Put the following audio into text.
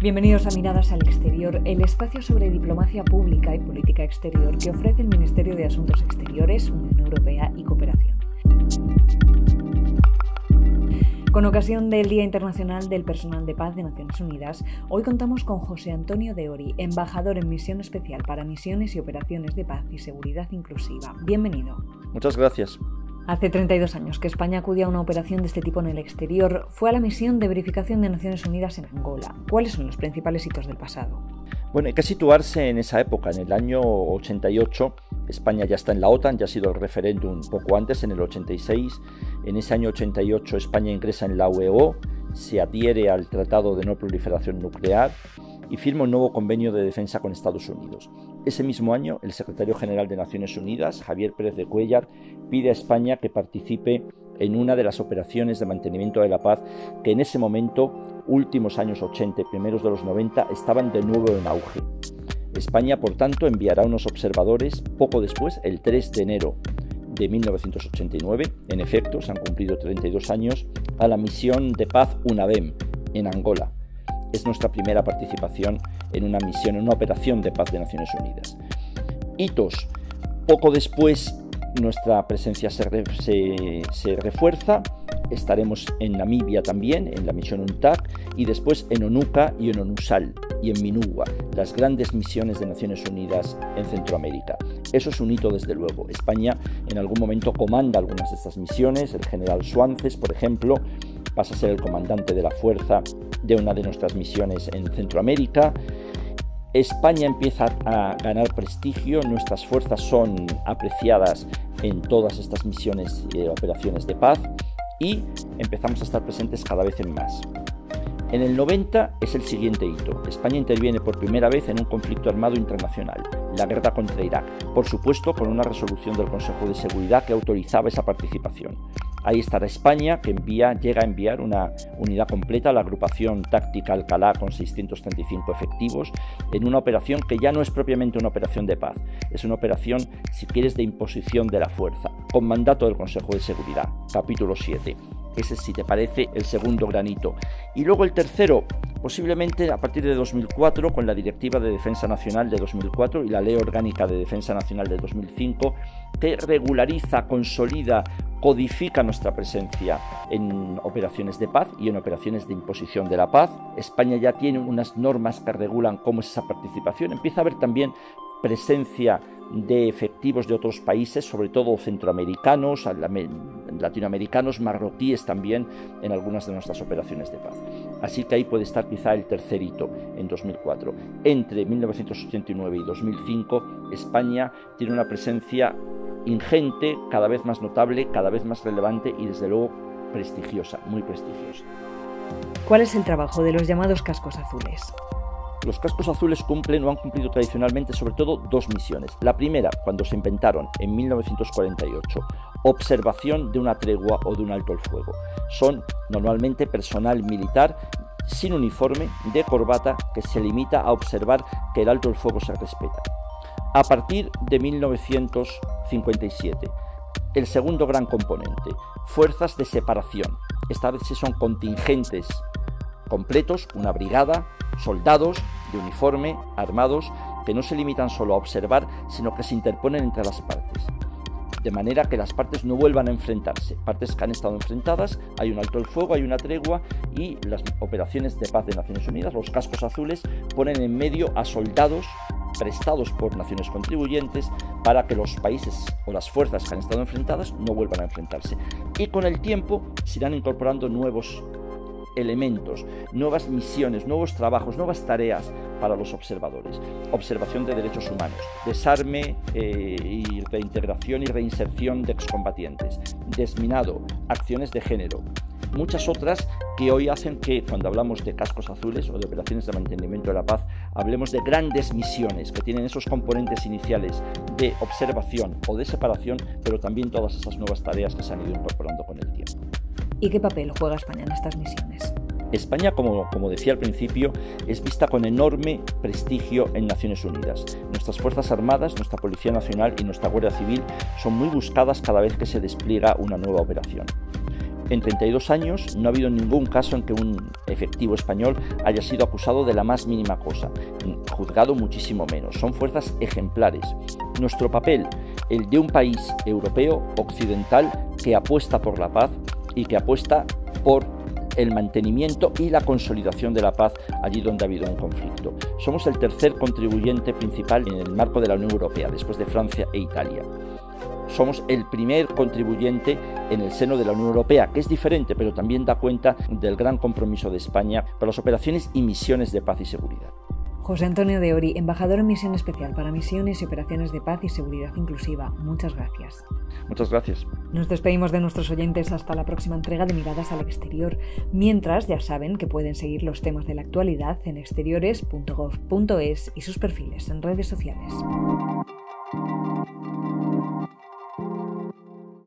Bienvenidos a Miradas al Exterior, el espacio sobre diplomacia pública y política exterior que ofrece el Ministerio de Asuntos Exteriores, Unión Europea y Cooperación. Con ocasión del Día Internacional del Personal de Paz de Naciones Unidas, hoy contamos con José Antonio de Ori, embajador en misión especial para misiones y operaciones de paz y seguridad inclusiva. Bienvenido. Muchas gracias. Hace 32 años que España acudió a una operación de este tipo en el exterior. Fue a la misión de verificación de Naciones Unidas en Angola. ¿Cuáles son los principales hitos del pasado? Bueno, hay que situarse en esa época, en el año 88. España ya está en la OTAN, ya ha sido el referéndum poco antes, en el 86. En ese año 88 España ingresa en la UEO, se adhiere al Tratado de No Proliferación Nuclear y firma un nuevo convenio de defensa con Estados Unidos. Ese mismo año, el secretario general de Naciones Unidas, Javier Pérez de Cuellar, pide a España que participe en una de las operaciones de mantenimiento de la paz que en ese momento, últimos años 80 primeros de los 90, estaban de nuevo en auge. España, por tanto, enviará unos observadores poco después, el 3 de enero de 1989, en efecto, se han cumplido 32 años, a la misión de paz UNAVEM en Angola, es nuestra primera participación en una misión, en una operación de paz de Naciones Unidas. Hitos. Poco después nuestra presencia se, refuerza. Estaremos en Namibia también, en la misión UNTAC, y después en ONUCA y en ONUSAL y en Minugua, las grandes misiones de Naciones Unidas en Centroamérica. Eso es un hito desde luego. España en algún momento comanda algunas de estas misiones, el general Suances, por ejemplo, pasa a ser el comandante de la fuerza de una de nuestras misiones en Centroamérica. España empieza a ganar prestigio, nuestras fuerzas son apreciadas en todas estas misiones y operaciones de paz y empezamos a estar presentes cada vez en más. En el 90 es el siguiente hito. España interviene por primera vez en un conflicto armado internacional, la guerra contra Irak, por supuesto con una resolución del Consejo de Seguridad que autorizaba esa participación. Ahí estará España, que llega a enviar una unidad completa, la agrupación táctica Alcalá con 635 efectivos, en una operación que ya no es propiamente una operación de paz, es una operación, si quieres, de imposición de la fuerza, con mandato del Consejo de Seguridad, capítulo 7. Ese, si te parece, el segundo granito. Y luego el tercero, posiblemente a partir de 2004, con la Directiva de Defensa Nacional de 2004 y la Ley Orgánica de Defensa Nacional de 2005, que regulariza, consolida codifica nuestra presencia en operaciones de paz y en operaciones de imposición de la paz. España ya tiene unas normas que regulan cómo es esa participación. Empieza a haber también presencia de efectivos de otros países, sobre todo centroamericanos, latinoamericanos, marroquíes también en algunas de nuestras operaciones de paz. Así que ahí puede estar quizá el tercer hito en 2004. Entre 1989 y 2005, España tiene una presencia ingente, cada vez más notable, cada vez más relevante y desde luego prestigiosa, muy prestigiosa. ¿Cuál es el trabajo de los llamados cascos azules? Los cascos azules cumplen o han cumplido tradicionalmente sobre todo dos misiones. La primera, cuando se inventaron en 1948, observación de una tregua o de un alto el fuego. Son normalmente personal militar sin uniforme, de corbata, que se limita a observar que el alto el fuego se respeta. A partir de 1957, el segundo gran componente, fuerzas de separación. Esta vez son contingentes completos, una brigada, soldados de uniforme, armados, que no se limitan solo a observar, sino que se interponen entre las partes. De manera que las partes no vuelvan a enfrentarse. Partes que han estado enfrentadas, hay un alto el fuego, hay una tregua y las operaciones de paz de Naciones Unidas, los cascos azules, ponen en medio a soldados prestados por naciones contribuyentes para que los países o las fuerzas que han estado enfrentadas no vuelvan a enfrentarse. Y con el tiempo se irán incorporando nuevos elementos, nuevas misiones, nuevos trabajos, nuevas tareas para los observadores. Observación de derechos humanos, desarme eh, y reintegración y reinserción de excombatientes, desminado, acciones de género, muchas otras que hoy hacen que cuando hablamos de cascos azules o de operaciones de mantenimiento de la paz, hablemos de grandes misiones que tienen esos componentes iniciales de observación o de separación, pero también todas esas nuevas tareas que se han ido incorporando con el tiempo. ¿Y qué papel juega España en estas misiones? España, como, como, decía al principio, es vista con enorme prestigio en Naciones Unidas. Nuestras Fuerzas Armadas, nuestra Policía Nacional y nuestra Guardia Civil son muy buscadas cada vez que se despliega una nueva operación. En 32 años no ha habido ningún caso en que un efectivo español haya sido acusado de la más mínima cosa, juzgado muchísimo menos. Son fuerzas ejemplares. Nuestro papel, el de un país europeo occidental que apuesta por la paz y que apuesta por el mantenimiento y la consolidación de la paz allí donde ha habido un conflicto. Somos el tercer contribuyente principal en el marco de la Unión Europea, después de Francia e Italia somos el primer contribuyente en el seno de la Unión Europea, que es diferente, pero también da cuenta del gran compromiso de España para las operaciones y misiones de paz y seguridad. José Antonio de Ori, embajador en misión especial para misiones y operaciones de paz y seguridad inclusiva. Muchas gracias. Muchas gracias. Nos despedimos de nuestros oyentes hasta la próxima entrega de Miradas al Exterior. Mientras, ya saben que pueden seguir los temas de la actualidad en exteriores.gov.es y sus perfiles en redes sociales.